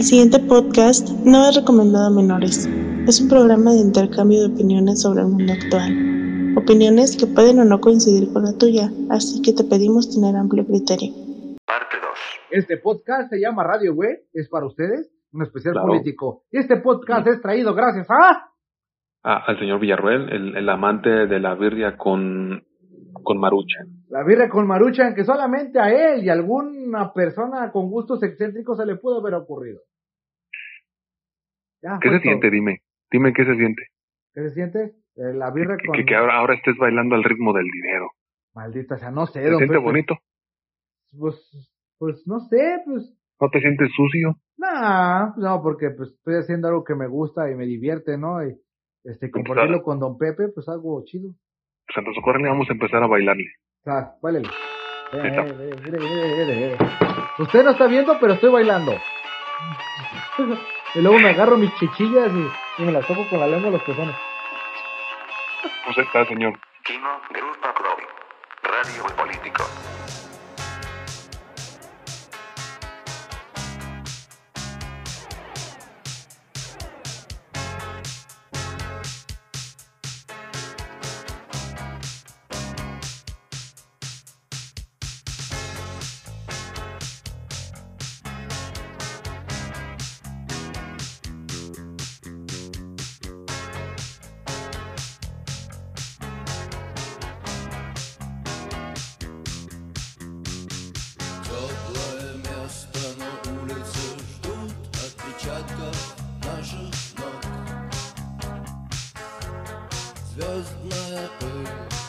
El siguiente podcast no es recomendado a menores. Es un programa de intercambio de opiniones sobre el mundo actual. Opiniones que pueden o no coincidir con la tuya, así que te pedimos tener amplio criterio. Parte 2. Este podcast se llama Radio Güey, es para ustedes, un especial Claro. político. Y este podcast es traído gracias a... Ah, al señor Villarruel, el, el amante de la birria con, con marucha. La birra con Maruchan, que solamente a él y a alguna persona con gustos excéntricos se le pudo haber ocurrido. Ya, ¿Qué se siente? Dime, dime qué se siente. ¿Qué se siente? Eh, la birra Que, con... que, que ahora, ahora estés bailando al ritmo del dinero. Maldita sea, no sé, ¿Te siente Pepe. bonito? Pues, pues no sé, pues... ¿No te sientes sucio? Nah, no, porque pues estoy haciendo algo que me gusta y me divierte, ¿no? Y este, compartirlo con don Pepe, pues algo chido. Pues entonces córrele, vamos a empezar a bailarle. O sea, báilele. Eh, eh, eh, mire. Usted no está viendo, pero estoy bailando. y luego me agarro mis chichillas y, y me las toco con la lengua a los pezones. Pues ahí está, señor. Kino Grupa Provi. Radio y Político. shepherd.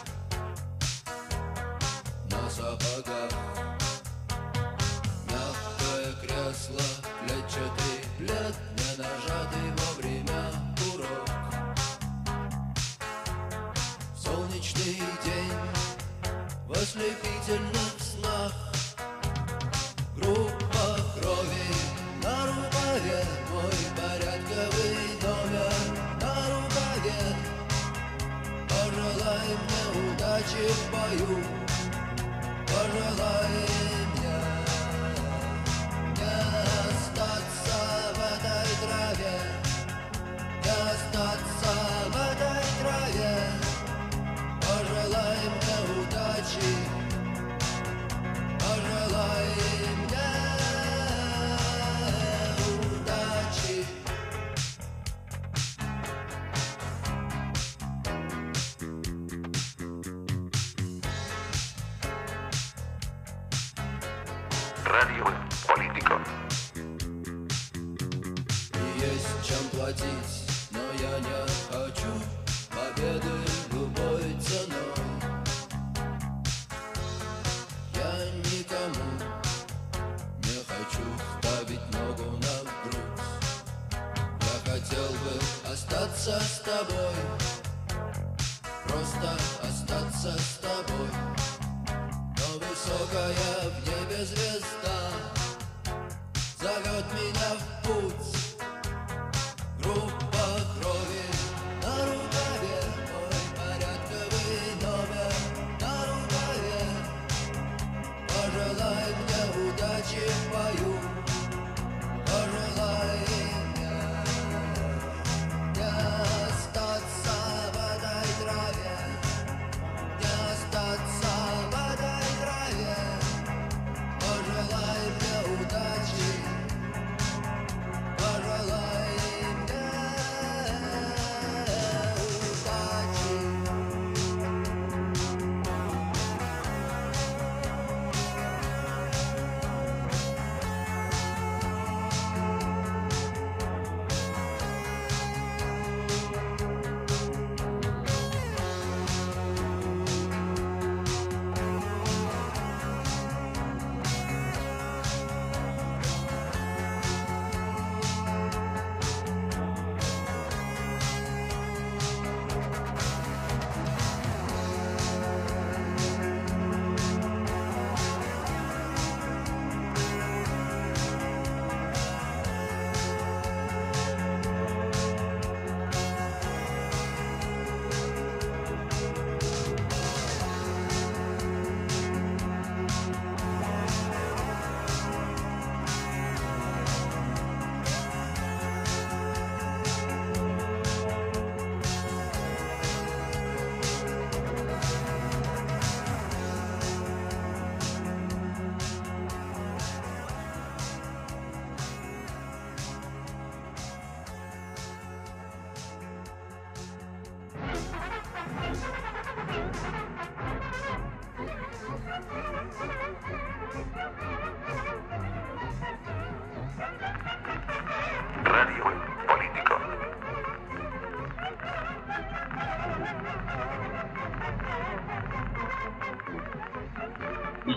alive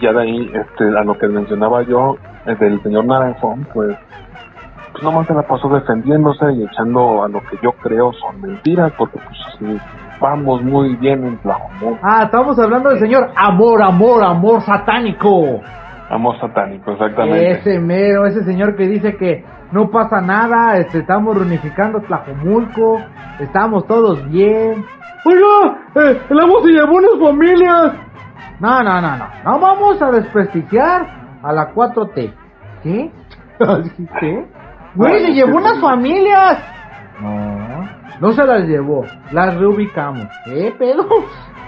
ya de ahí, este, a lo que mencionaba yo, eh, del señor Naranjo, pues, pues nomás se la pasó defendiéndose y echando a lo que yo creo son mentiras, porque pues sí, vamos muy bien en Tlajomulco. Ah, estamos hablando del señor Amor, Amor, Amor Satánico. Amor satánico, exactamente. Ese mero, ese señor que dice que no pasa nada, este, estamos reunificando Tlajomulco, estamos todos bien. Oiga, eh, el agua se llevó unas familias. No, no, no, no, no vamos a desprestigiar a la 4T. ¿Qué? ¿Qué? Güey, se llevó unas familias. No, no se las llevó, las reubicamos. ¿Qué pedo?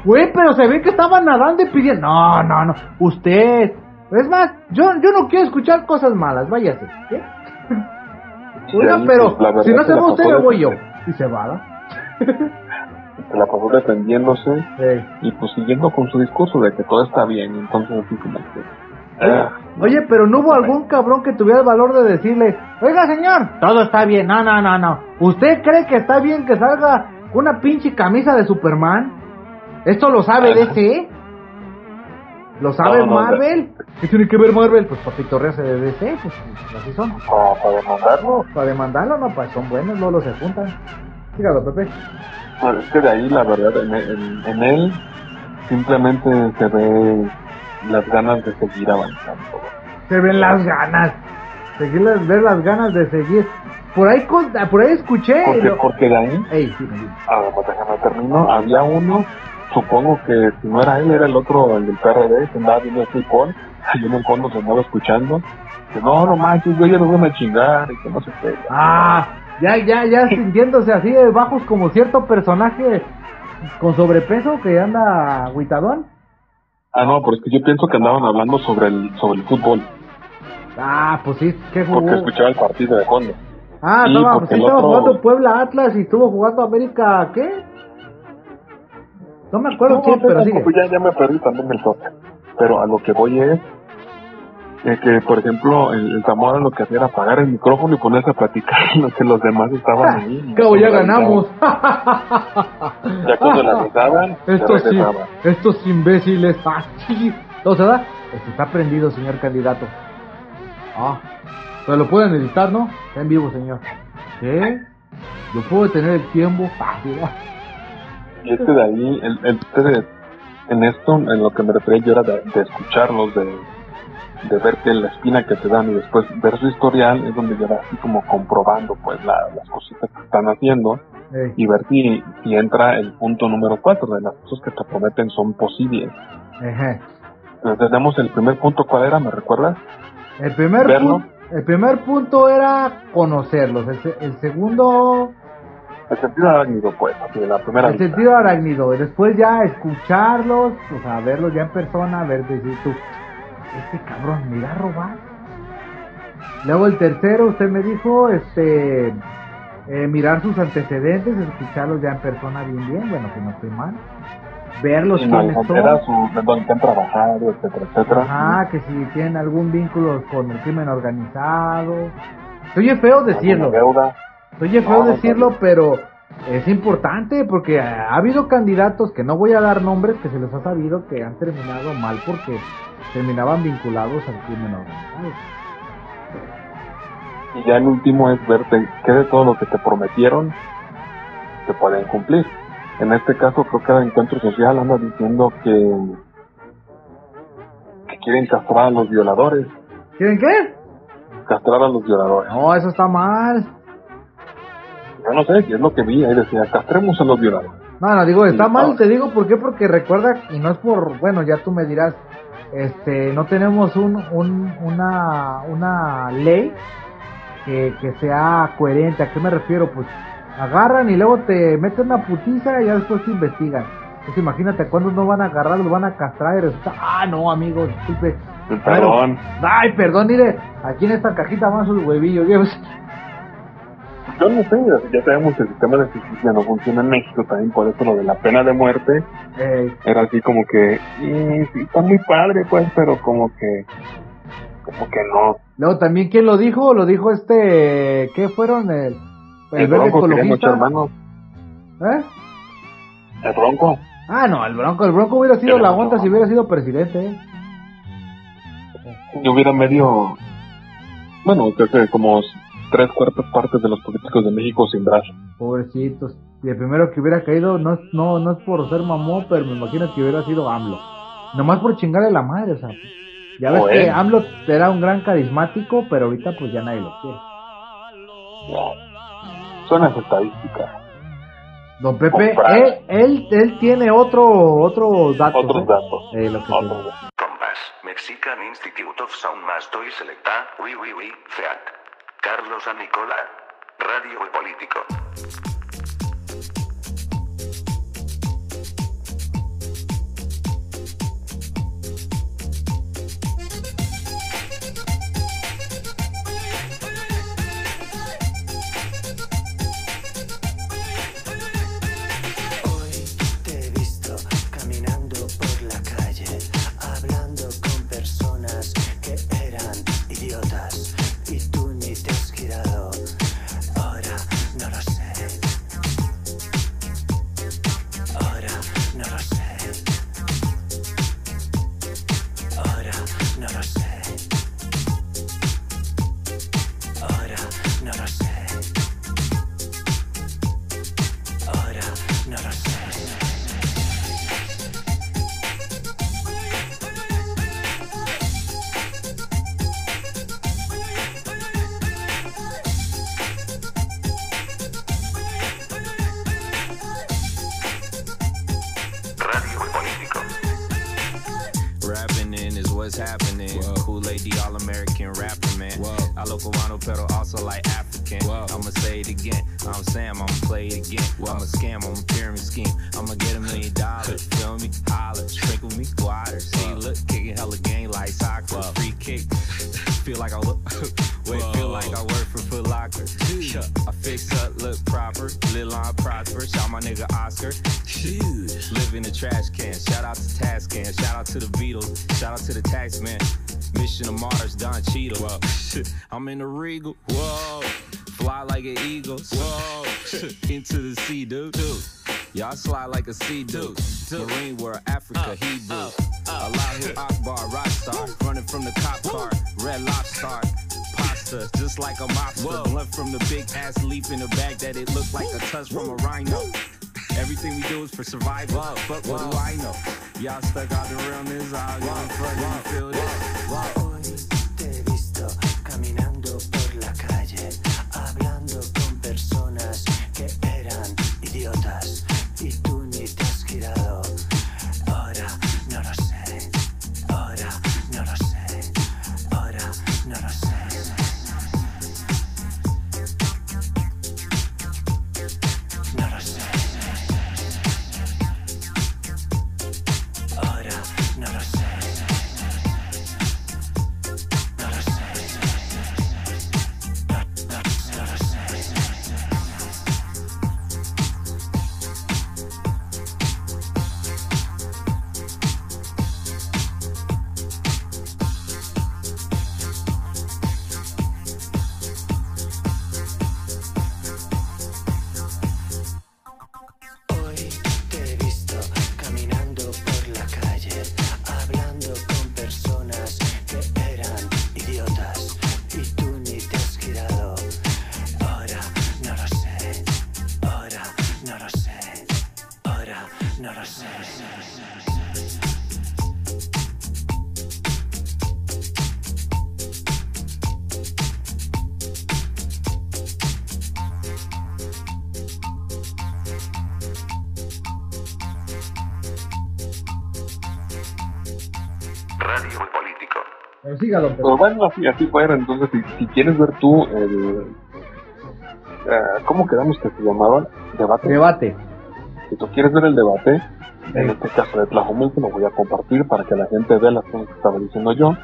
Güey, pero se ve que estaban nadando y pidiendo. No, no, no, usted. Es más, yo, yo no quiero escuchar cosas malas, váyase. ¿Qué? Pero si no se va usted, me voy yo. Y se va, ¿no? Se la pasó defendiéndose y pues siguiendo con su discurso de que todo está bien, entonces así como que... ah, Oye, pero no hubo algún cabrón que tuviera el valor de decirle, oiga señor, todo está bien, no, no, no, no. ¿Usted cree que está bien que salga una pinche camisa de Superman? ¿Esto lo sabe. DC? ¿Lo sabe No, no, Marvel? ¿Qué tiene que ver Marvel? Pues para pitorrearse de DC, pues así son. para, para demandarlo, Para demandarlo, no, pues son buenos, no los se juntan. Dígalo, Pepe. Pues es que de ahí la verdad en, en- en él simplemente se ve las ganas de seguir avanzando. Se ven las ganas. Seguir las, ver las ganas de seguir. Por ahí, con- por ahí escuché. Porque, lo- porque de ahí, Ey, dime, dime. a ver, pues déjame termino, había uno, supongo que si no era él, era el otro, el del PRD, que andaba viendo el fútbol, ahí en el fondo se andaba escuchando, que no, no manches, güey, ya nos van a chingar, y que no se pega. Ah, ya, ya, ya sintiéndose así de bajos como cierto personaje con sobrepeso que anda agüitadón. Ah, no, pero es que yo pienso que andaban hablando sobre el, sobre el fútbol, Ah, pues sí, ¿qué porque jugó? escuchaba el partido de fondo. Ah, Sí, estaba, porque sí, estaba otro- jugando Puebla Atlas y estuvo jugando América, ¿qué? No me acuerdo No, quién, pero pero sigue. tampoco, ya, ya me perdí también el toque. Pero a lo que voy es eh, que, por ejemplo, el, el Zamora lo que hacía era apagar el micrófono y ponerse a platicar lo que los demás estaban ahí. Cabo, ya ganamos. Ya cuando la Estos sí, estos imbéciles. Ah, sí. ¿Todo se da? Este está prendido, señor candidato. Ah, pero lo pueden editar, ¿no? Está en vivo, señor. ¿Qué? ¿Yo puedo detener el tiempo? Ah, ah. Y este de ahí, el, el, este, en esto, en lo que me refería yo era de, de escucharlos, de, de ver que la espina que te dan y después ver su historial es donde ya vas así como comprobando pues la- las cositas que están haciendo y ver si, si entra el punto número cuatro de las cosas que te prometen son posibles. Entonces tenemos el primer punto, ¿cuál era? ¿Me recuerdas? El primer, Verlo. el primer punto era conocerlos. El, el segundo, El sentido arácnido, pues, la primera el vista. sentido arácnido. Y después ya escucharlos, o sea, verlos ya en persona, ver, decir tú, este cabrón me irá a robar. Luego el tercero, usted me dijo, este, eh, mirar sus antecedentes, escucharlos ya en persona bien, bien, bueno, que no estoy mal. Verlos no, quiénes son. su, dónde han trabajado, etcétera, etcétera. Ajá, que si tienen algún vínculo con el crimen organizado. Oye feo decirlo, oye No, feo no, decirlo, no. pero es importante porque ha habido candidatos que no voy a dar nombres que se les ha sabido que han terminado mal porque terminaban vinculados al crimen organizado. Y ya el último es verte qué de todo lo que te prometieron te pueden cumplir. En este caso creo que el encuentro social anda diciendo que, que quieren castrar a los violadores. ¿Quieren qué? Castrar a los violadores. No, eso está mal. Yo no sé, es lo que vi, ahí decía, castremos a los violadores. No, no, digo, está Sí, mal, no. te digo por qué, porque recuerda, y no es por, bueno, ya tú me dirás, este, no tenemos un, un, una, una ley que, que sea coherente, ¿a qué me refiero? Pues agarran y luego te meten una putiza y ya después te investigan. Pues imagínate, cuando no van a agarrar, los van a castrar y resulta, ah, no, amigo, disculpe. Perdón. Ay, perdón, mire, aquí en esta cajita van sus huevillos. Yo no sé, ya sabemos que el sistema de justicia no funciona en México, también por eso lo de la pena de muerte Eh, era así como que, "Mm, sí, está muy padre pues, pero como que, como que no. Luego también, ¿quién lo dijo? Lo dijo este, ¿qué fueron? El, el, El Bronco hermanos. ¿Eh? El Bronco. Ah, no, el Bronco, el Bronco hubiera sido la onda si hubiera sido presidente, ¿eh? y hubiera medio, bueno, creo que como tres cuartas partes de los políticos de México sin brazo. Pobrecitos. Y el primero que hubiera caído no es, no, no es por ser mamón, pero me imagino que hubiera sido AMLO. Nomás por chingarle la madre, o sea. Ya ves que AMLO era un gran carismático, pero ahorita pues ya nadie lo quiere. Son las estadísticas. Don Pepe, él, él, él tiene otro, otro dato. Otros ¿eh? datos. Eh, lo que Otros datos. Compass, Mexican Institute of Sound Mastery Selecta, oui oui oui, FEAC. Carlos Anicola, Radio Político. what's happening. Kool Aid, the All American rapper, man. Whoa. I local mono pedal, also like I'm in the Regal. Whoa. Fly like an eagle. Whoa. Into the sea, dude. Y'all slide like a sea dude. Marine world, Africa, Hebrew. Allahu Akbar, rock star. Running from the cop car. Red lobster. Pasta, just like a mobster. Blunt from the big ass leaf in the bag that it looked like a touch from a rhino. Everything we do is for survival. But what do I know? Y'all stuck out the realness. I'll young fucking feel this. Pero. Pero bueno, así, así fuera. Entonces, si, si quieres ver tú el. eh, ¿Cómo quedamos que se llamaba? Debate. Debate. Si tú quieres ver el debate, en este caso de Tlajomulco, lo voy a compartir para que la gente vea las cosas que estaba diciendo yo.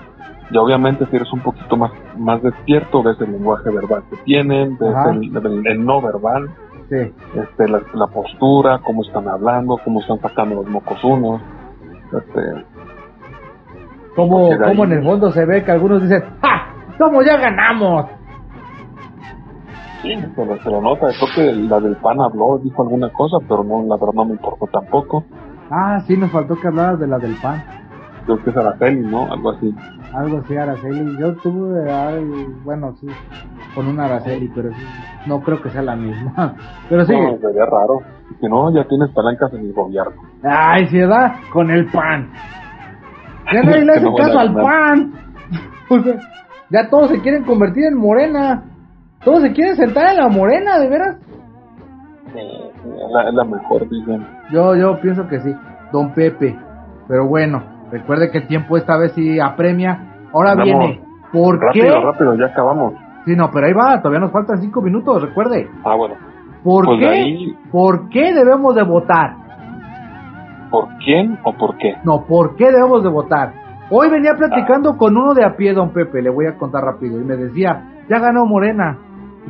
Y obviamente, si eres un poquito más, más despierto, ves el lenguaje verbal que tienen, ves el, el- el no verbal, Sí. este, la, la postura, cómo están hablando, cómo están sacando los mocos unos. Este, Como, de como en el fondo se ve que algunos dicen, ¡Ja! ¡Cómo ya ganamos! sí, se lo, se lo nota. Creo que la del PAN habló, dijo alguna cosa, pero no, la verdad no me importó tampoco. Ah, sí, nos faltó que hablaras de la del pan. Creo que es Araceli, ¿no? Algo así. Algo así, Araceli. Yo tuve, al- bueno, sí, con una Araceli, pero sí, no creo que sea la misma. Pero sí, No, sería raro. Si no, ya tienes palancas en el gobierno. ay, se da con el pan. Ya nadie le hace caso al pan. O sea, ya todos se quieren convertir en morena. Todos se quieren sentar en la morena, de veras. Eh, es, la, la mejor, dicen. Yo, yo pienso que sí, Don Pepe. Pero bueno, recuerde que el tiempo esta vez sí apremia. Ahora Vamos. viene. ¿Por Rápido, qué? rápido, ya acabamos. Sí, no, pero ahí va, todavía nos faltan cinco minutos, recuerde. Ah, bueno. ¿Por Pues qué? ahí- ¿Por qué debemos de votar? ¿Por quién o por qué? No, ¿por qué debemos de votar? Hoy venía platicando con uno de a pie, don Pepe, le voy a contar rápido, y me decía, ya ganó Morena.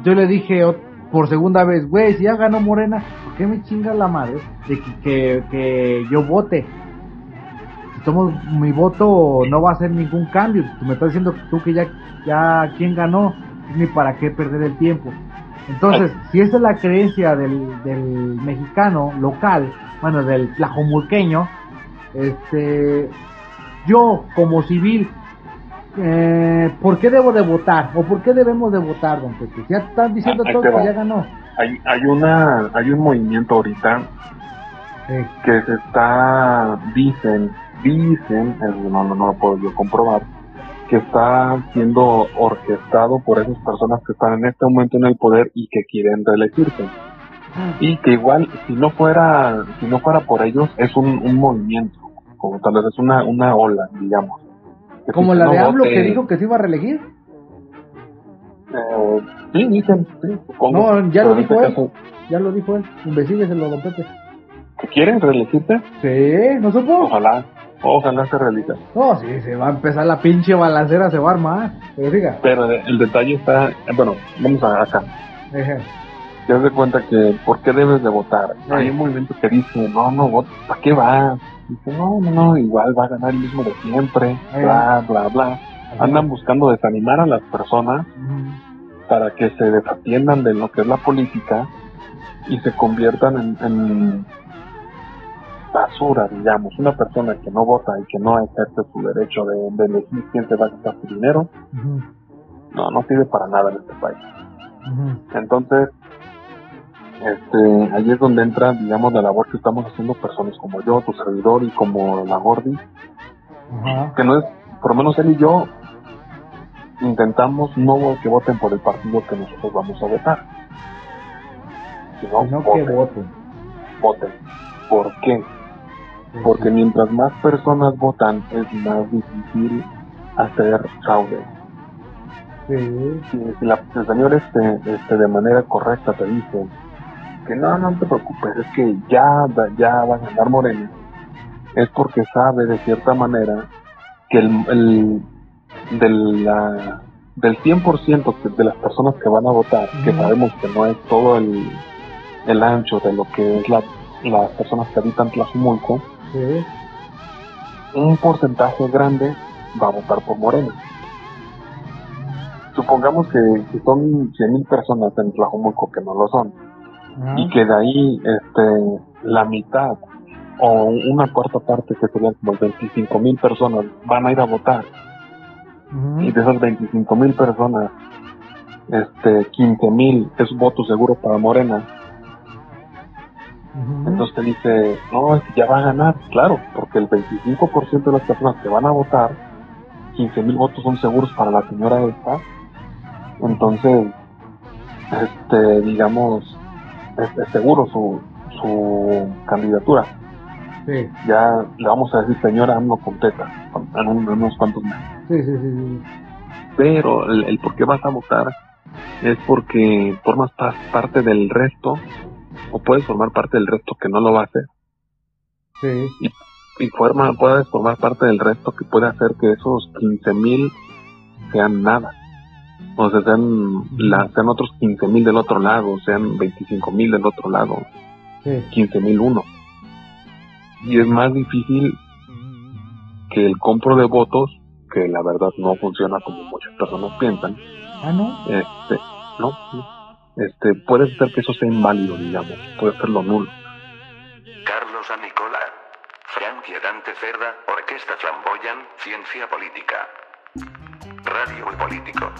Yo le dije por segunda vez, güey, si ya ganó Morena, ¿por qué me chinga la madre de que, que, que yo vote? Si somos, mi voto no va a hacer ningún cambio. Tú me estás diciendo tú que ya, ya quién ganó, ni para qué perder el tiempo. Entonces, si esa es la creencia del, del mexicano local, bueno, del tlajomulqueño, este, yo como civil, eh, ¿por qué debo de votar? ¿O por qué debemos de votar, don Pepe? Ya están diciendo Ah, te que ya ganó. Hay, hay, una, hay un movimiento ahorita Sí. que se está, dicen, dicen, eh, no, no, no lo puedo yo comprobar, que está siendo orquestado por esas personas que están en este momento en el poder y que quieren reelegirse. Y que igual, si no fuera, si no fuera por ellos, es un, un movimiento, como tal vez es una, una ola, digamos. Que Como si la no de AMLO vote- que dijo que se iba a reelegir. Eh, sí, dicen, sí, supongo. No, ya Pero lo dijo este él. caso, Ya lo dijo él. Investígueselo, don Pepe. ¿Que quieren reelegirse? Sí, ¿no supo? Ojalá, ojalá se realice. No, sí, se va a empezar la pinche balacera, se va a armar. Pero diga. Pero el detalle está, bueno, vamos a acá. Ejé. Te das de cuenta que, ¿por qué debes de votar? Sí. Hay un movimiento que dice, no, no votes, ¿para qué vas? Dice, no, no, no, igual va a ganar el mismo de siempre, bla, bla, bla. Andan buscando desanimar a las personas para que se desatiendan de lo que es la política y se conviertan en, en basura, digamos. Una persona que no vota y que no ejerce su derecho de, de elegir quién se va a gastar su dinero, no, no sirve para nada en este país. Entonces, este, ahí es donde entra, digamos, la labor que estamos haciendo personas como yo, tu servidor y como la Gordi, que no es, por lo menos él y yo, intentamos no que voten por el partido que nosotros vamos a votar, sino No que voten, voten. voten. ¿Por qué? Porque mientras más personas votan, es más difícil hacer fraude. Sí. si, la, el señor este, este de manera correcta te dice que no, no te preocupes, es que ya, ya va a ganar Morena, es porque sabe de cierta manera que el, el de la, del 100% que- de las personas que van a votar, que sabemos que no es todo el, el ancho de lo que es la, las personas que habitan Tlajumulco, Un porcentaje grande va a votar por Morena. Supongamos que, que son 100.000 personas en Tlajumulco que no lo son, y que de ahí este, la mitad o una cuarta parte, que serían como 25.000 personas, van a ir a votar, y de esas 25.000 personas, este, 15.000 es voto seguro para Morena, Entonces te dice, no, es que ya va a ganar, claro, porque el 25% de las personas que van a votar, 15.000 votos son seguros para la señora esta, entonces, este, digamos, es, es seguro su, su candidatura. Sí. Ya le vamos a decir señora AMLO completa en, un- en unos cuantos meses. Sí, sí, sí, sí. Pero el, el por qué vas a votar es porque formas pa- parte del resto o puedes formar parte del resto que no lo va a hacer Sí. y forma, puedes formar parte del resto que puede hacer que esos 15.000 sean nada. O sea, sean, la, sean otros 15.000 del otro lado, sean 25.000 del otro lado, Sí. 15.000 uno. Y es más difícil que el compro de votos, que la verdad no funciona como muchas personas piensan, Ah, no. este, no, este, puede ser que eso sea inválido, digamos, puede ser lo nulo. Carlos Anicola. Frankie Dante Cerda, Orquesta Flamboyan, Ciencia Política. Radio y Político.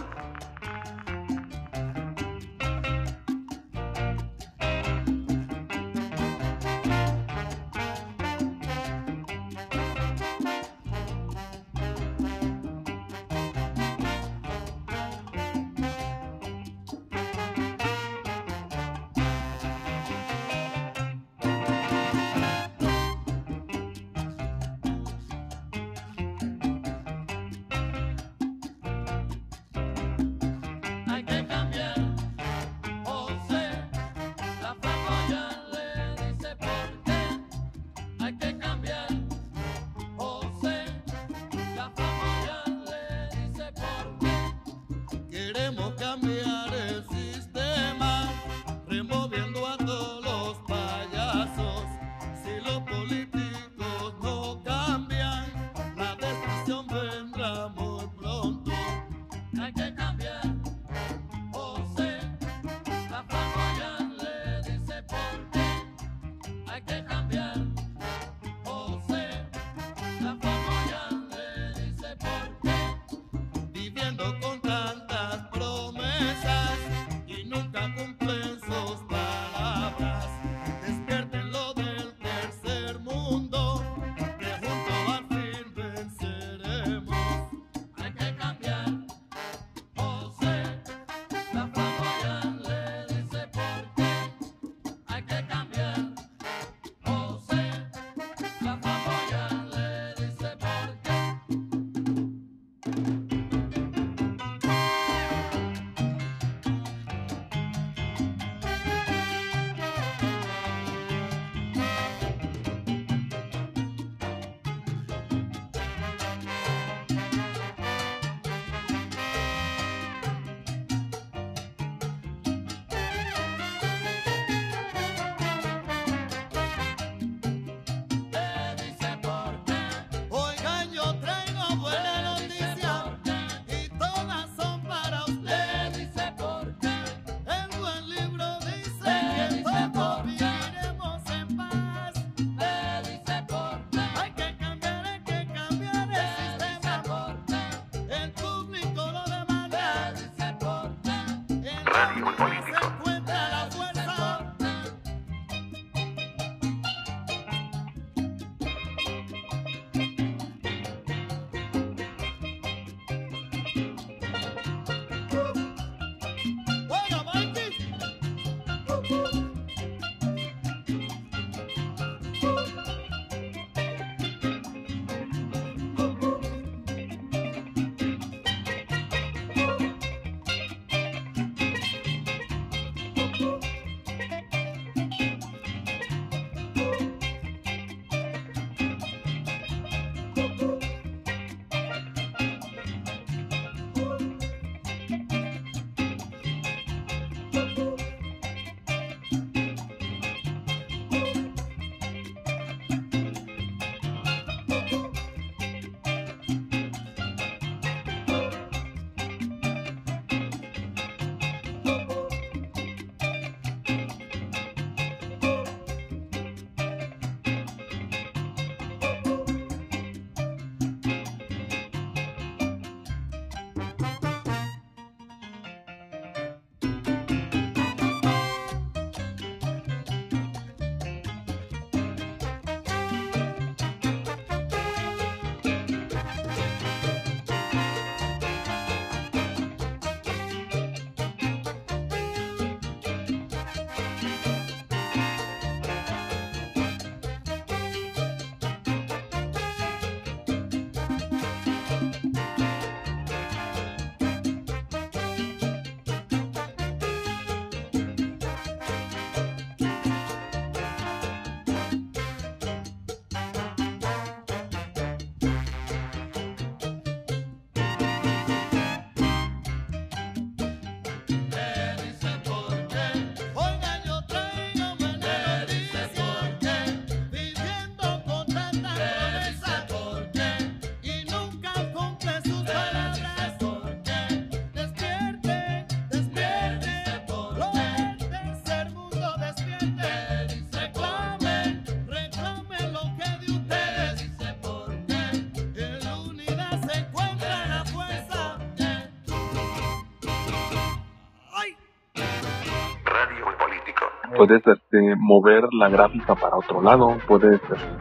Puedes este, mover la gráfica para otro lado, puedes,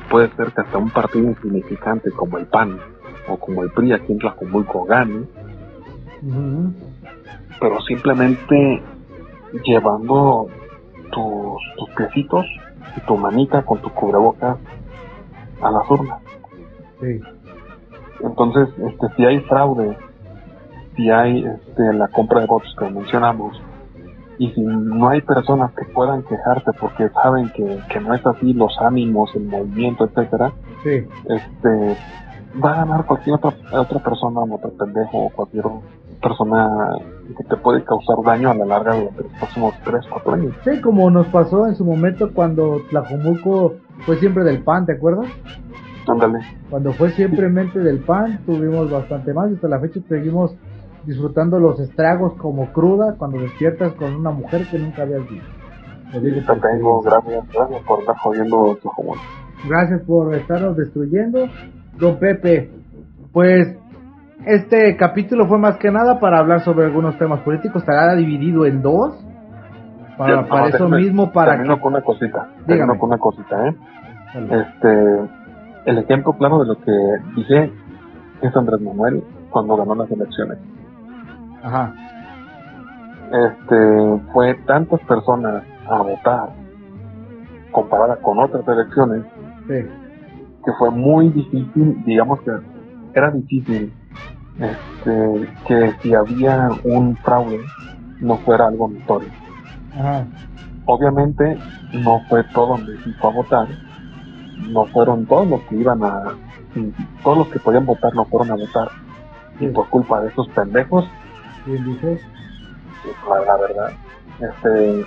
puede ser que hasta un partido insignificante como el PAN o como el PRI aquí en Tlajumulco gane, Ujú. pero simplemente llevando tus, tus piecitos y tu manita con tu cubrebocas a las urnas. Sí. Entonces, este, si hay fraude, si hay este, la compra de votos que mencionamos, y si no hay personas que puedan quejarse porque saben que, que no es así los ánimos, el movimiento, etcétera, Sí. este, va a ganar cualquier otra, otra persona, otro pendejo o cualquier persona que te puede causar daño a la larga durante los próximos 3, 4 años. Sí, como nos pasó en su momento cuando Tlajomulco fue siempre del PAN, ¿te acuerdas? Ándale. Cuando fue simplemente del PAN, tuvimos bastante más y hasta la fecha seguimos disfrutando los estragos como cruda cuando despiertas con una mujer que nunca habías visto. Lo digo Te por tengo, gracias, gracias por estar jodiendo tu. Gracias por estarnos destruyendo. Don Pepe, pues este capítulo fue más que nada para hablar sobre algunos temas políticos. Estará dividido en dos. Para, Ya, para no, eso déjame- mismo, para Termino que... con una cosita. Termino con una cosita, ¿eh? Vale. Este, el ejemplo claro de lo que dije es Andrés Manuel cuando ganó las elecciones. Ajá. Este, fue tantas personas a votar comparada con otras elecciones Sí. que fue muy difícil, digamos que era difícil este, que si había un fraude no fuera algo notorio. Ajá. Obviamente no fue todo México a votar, no fueron todos los que iban a, todos los que podían votar no fueron a votar y por culpa de esos pendejos, dices. la, la verdad, este,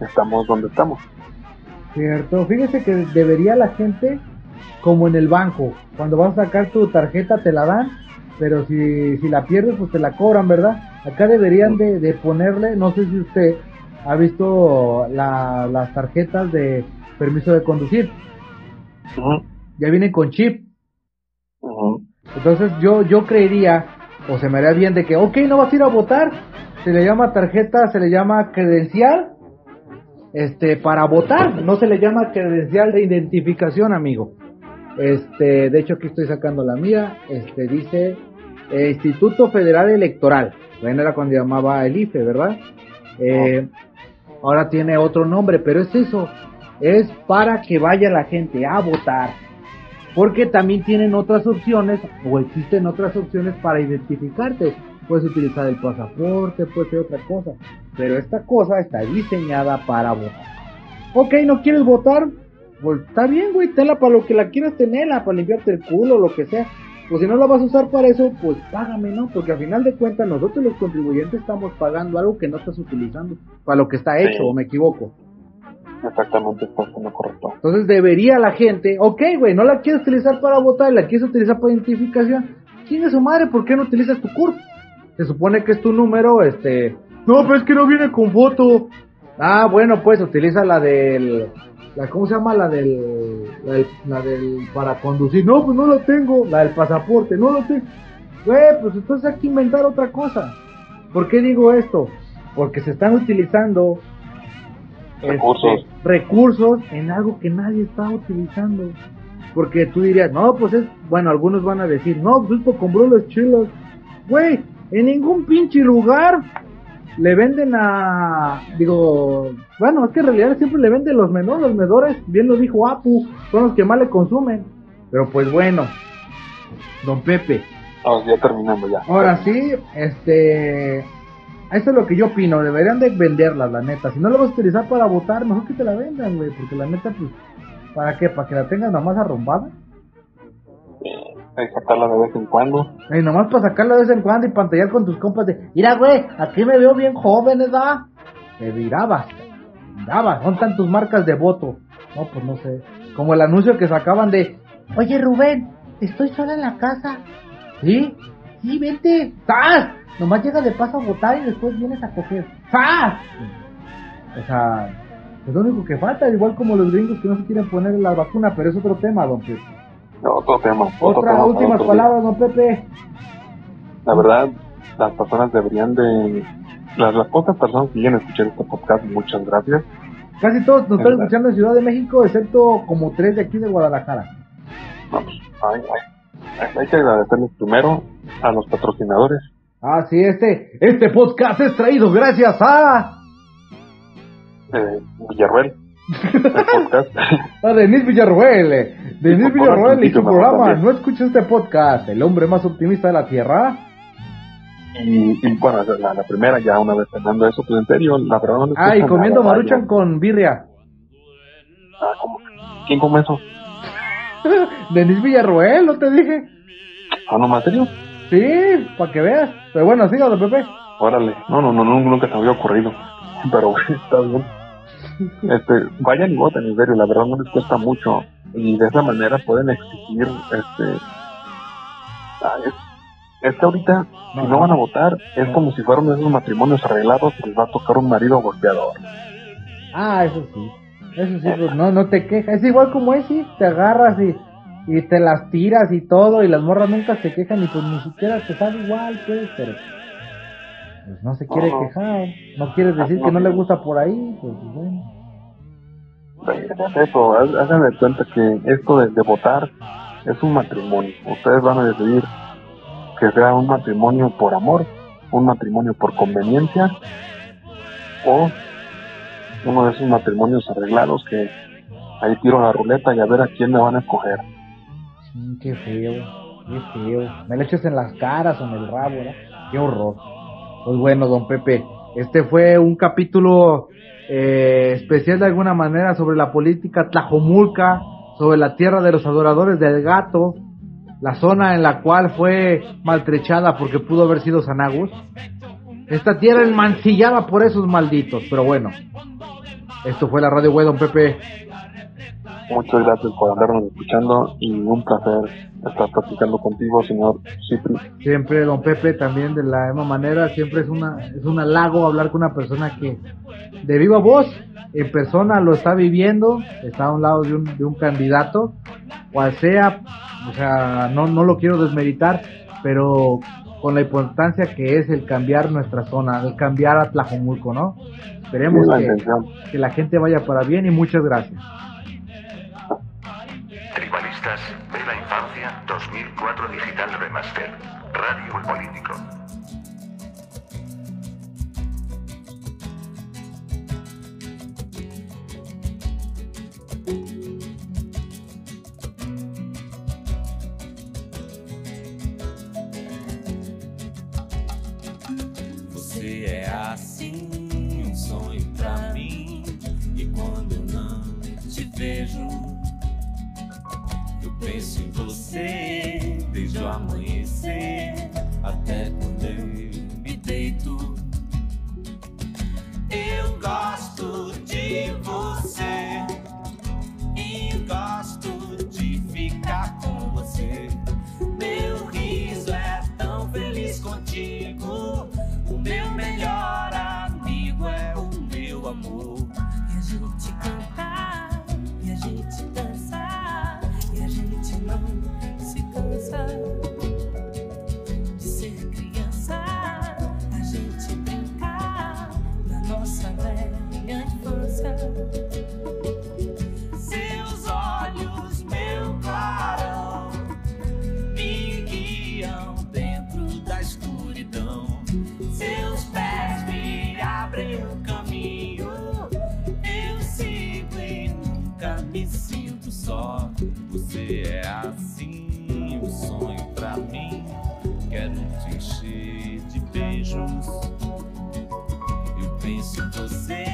estamos donde estamos. Cierto. Fíjese que debería la gente, como en el banco, cuando vas a sacar tu tarjeta te la dan, pero si, si la pierdes pues te la cobran, ¿verdad? Acá deberían de, de ponerle, no sé si usted ha visto la- las tarjetas de permiso de conducir, ya vienen con chip. Entonces yo, yo creería, o se me haría bien de que, ok, no vas a ir a votar, se le llama tarjeta, se le llama credencial, este, para votar, no se le llama credencial de identificación, amigo. Este, de hecho aquí estoy sacando la mía, este, dice eh, Instituto Federal Electoral, bueno, era cuando llamaba el IFE, ¿verdad? Eh, ahora tiene otro nombre, pero es eso, es para que vaya la gente a votar porque también tienen otras opciones o existen otras opciones para identificarte. Puedes utilizar el pasaporte, puede ser otra cosa, pero esta cosa está diseñada para votar. Ok, ¿no quieres votar? Pues está bien, güey, tenla para lo que la quieras tenerla, para limpiarte el culo, lo que sea. Pues si no la vas a usar para eso, pues págame, ¿no? Porque al final de cuentas nosotros los contribuyentes estamos pagando algo que no estás utilizando para lo que está hecho, Sí. o me equivoco. Exactamente, estás en lo correcto. Entonces debería la gente, ok, güey, no la quieres utilizar para votar, la quieres utilizar para identificación. ¿Quién es su madre? ¿Por qué no utilizas tu CURP? Se supone que es tu número, este... No, pero es que no viene con foto. Ah, bueno, pues utiliza la del... La, ¿Cómo se llama? La del, la del... La del... Para conducir. No, pues no la tengo. La del pasaporte. No la tengo. Güey, pues entonces hay que inventar otra cosa. ¿Por qué digo esto? Porque se están utilizando este, Recursos. recursos en algo que nadie está utilizando. Porque tú dirías, no, pues es, bueno, algunos van a decir, no, pues esto compró los chilos. Güey, en ningún pinche lugar le venden a, digo, bueno, es que en realidad siempre le venden los menores, los medores, bien lo dijo Apu, son los que más le consumen. Pero pues bueno, don Pepe, Ah, ya terminando ya. Ahora sí, este. Eso es lo que yo opino. Deberían de venderlas, la neta. Si no la vas a utilizar para votar, mejor que te la vendan, güey. Porque la neta, pues. ¿Para qué? ¿Para que la tengas nomás arrumbada? Hay que sacarla de vez en cuando. Y nomás para sacarla de vez en cuando y pantallar con tus compas de. Mira, güey, aquí me veo bien joven, ¿verdad? Te virabas. Virabas. ¿Dónde están tus marcas de voto? No, pues no sé. Como el anuncio que sacaban de. Oye, Rubén, estoy sola en la casa. ¿Sí? Sí, vente. ¡Sas! Nomás llega de paso a votar y después vienes a coger. ¡Sas! O sea, es lo único que falta, igual como los gringos que no se quieren poner la vacuna, pero es otro tema, don Pepe. No, otro tema. otro Otra, tema últimas palabras, don Pepe. La verdad, las personas deberían de... Las, las pocas personas que quieren escuchar este podcast, muchas gracias. Casi todos nos están escuchando en Ciudad de México, excepto como tres de aquí de Guadalajara. No, pues, ay, ay. Hay que agradecerles primero a los patrocinadores. Ah, sí, este, este podcast es traído gracias a... eh, Villarruel, el podcast. A Denis Villarroel. eh. Denis Villarroel y su programa. también. No escuches este podcast. El hombre más optimista de la Tierra. y, y, bueno, la, la primera, ya una vez terminando eso, pues en serio, la verdad no Ah, y comiendo nada, maruchan con birria. Ah, ¿cómo? ¿Quién come eso? Denis Villarroel, ¿no te dije? Ah, no, ¿en serio? Sí, para que veas. Pero bueno, sígalo, Pepe. Órale, no, no, no, nunca se había ocurrido. Pero está bien. Este, vayan y voten, en serio, la verdad no les cuesta mucho. Y de esa manera pueden exigir, este. ah, es, que ahorita, si no van a votar, es como si fueran esos matrimonios arreglados y les va a tocar un marido golpeador. Ah, eso sí. Eso sí, pues no, no te quejas. Es igual como es, sí. Te agarras y, y te las tiras y todo. Y las morras nunca se quejan y pues ni siquiera te sabe igual, pues. Pero pues no se quiere No. quejar. No quieres decir que no le gusta por ahí. Pues bueno. Es eso, há- hagan de cuenta que esto de, de votar es un matrimonio. Ustedes van a decidir que sea un matrimonio por amor, un matrimonio por conveniencia o uno de esos matrimonios arreglados que ahí tiro la ruleta y a ver a quién me van a escoger. Sí, qué feo. Qué feo. Me lo echas en las caras o en el rabo, ¿verdad? Qué horror. Pues bueno, don Pepe, este fue un capítulo eh, especial de alguna manera sobre la política tlajomulca, sobre la tierra de los adoradores del gato, la zona en la cual fue maltrechada porque pudo haber sido Sanagus. Esta tierra enmancillada por esos malditos, pero bueno. Esto fue la radio web, don Pepe. Muchas gracias por andarnos escuchando y un placer estar platicando contigo, señor Cipri. Siempre, don Pepe, también de la misma manera, siempre es una es un halago hablar con una persona que de viva voz, en persona lo está viviendo, está a un lado de un, de un candidato, cual sea, o sea, no, no lo quiero desmeritar, pero con la importancia que es el cambiar nuestra zona, el cambiar a Tlajomulco, ¿no? Esperemos que, que la gente vaya para bien y muchas gracias. Tribalistas, de la infancia, 2004 Digital Remaster. Radio Político. Você é assim, um sonho pra mim. E quando não te vejo, penso em você desde o amanhecer até você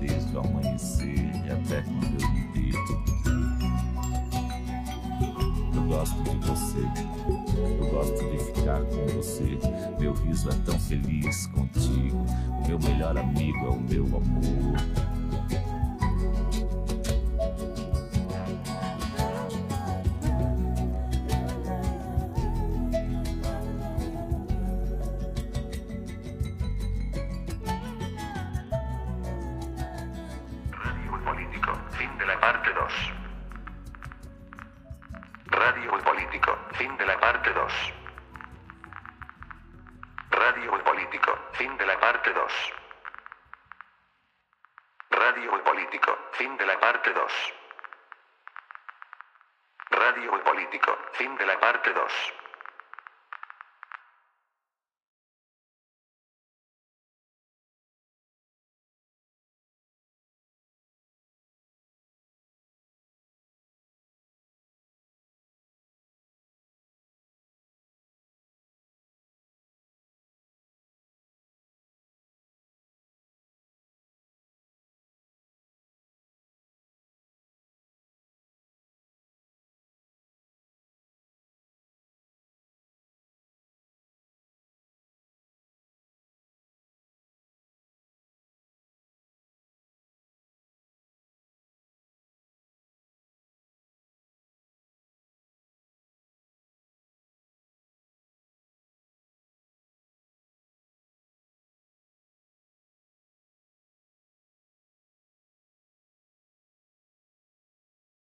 desde o amanhecer até quando eu me deito. Eu gosto de você, eu gosto de ficar com você. Meu riso é tão feliz contigo. O meu melhor amigo é o meu amor. Fin de la parte 2. Radio y Político, fin de la parte 2. Radio y Político, fin de la parte 2. Radio y Político, fin de la parte 2.